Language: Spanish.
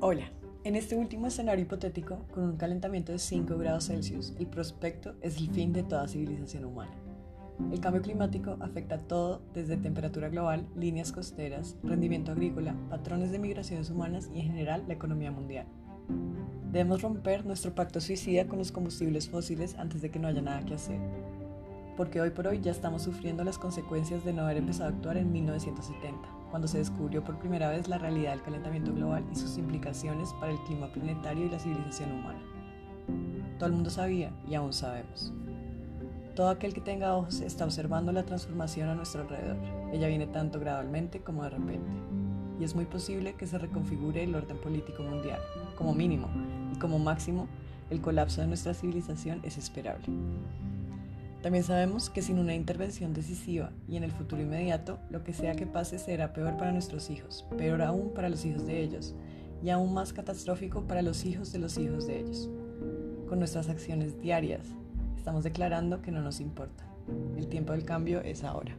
Hola, en este último escenario hipotético, con un calentamiento de 5 grados Celsius, el prospecto es el fin de toda civilización humana. El cambio climático afecta a todo desde temperatura global, líneas costeras, rendimiento agrícola, patrones de migraciones humanas y en general la economía mundial. Debemos romper nuestro pacto suicida con los combustibles fósiles antes de que no haya nada que hacer, porque hoy por hoy ya estamos sufriendo las consecuencias de no haber empezado a actuar en 1970 cuando se descubrió por primera vez la realidad del calentamiento global y sus implicaciones para el clima planetario y la civilización humana. Todo el mundo sabía y aún sabemos. Todo aquel que tenga ojos está observando la transformación a nuestro alrededor. Ella viene tanto gradualmente como de repente. Y es muy posible que se reconfigure el orden político mundial. Como mínimo y como máximo, el colapso de nuestra civilización es esperable. También sabemos que sin una intervención decisiva y en el futuro inmediato, lo que sea que pase será peor para nuestros hijos, peor aún para los hijos de ellos, y aún más catastrófico para los hijos de los hijos de ellos. Con nuestras acciones diarias, estamos declarando que no nos importa. El tiempo del cambio es ahora.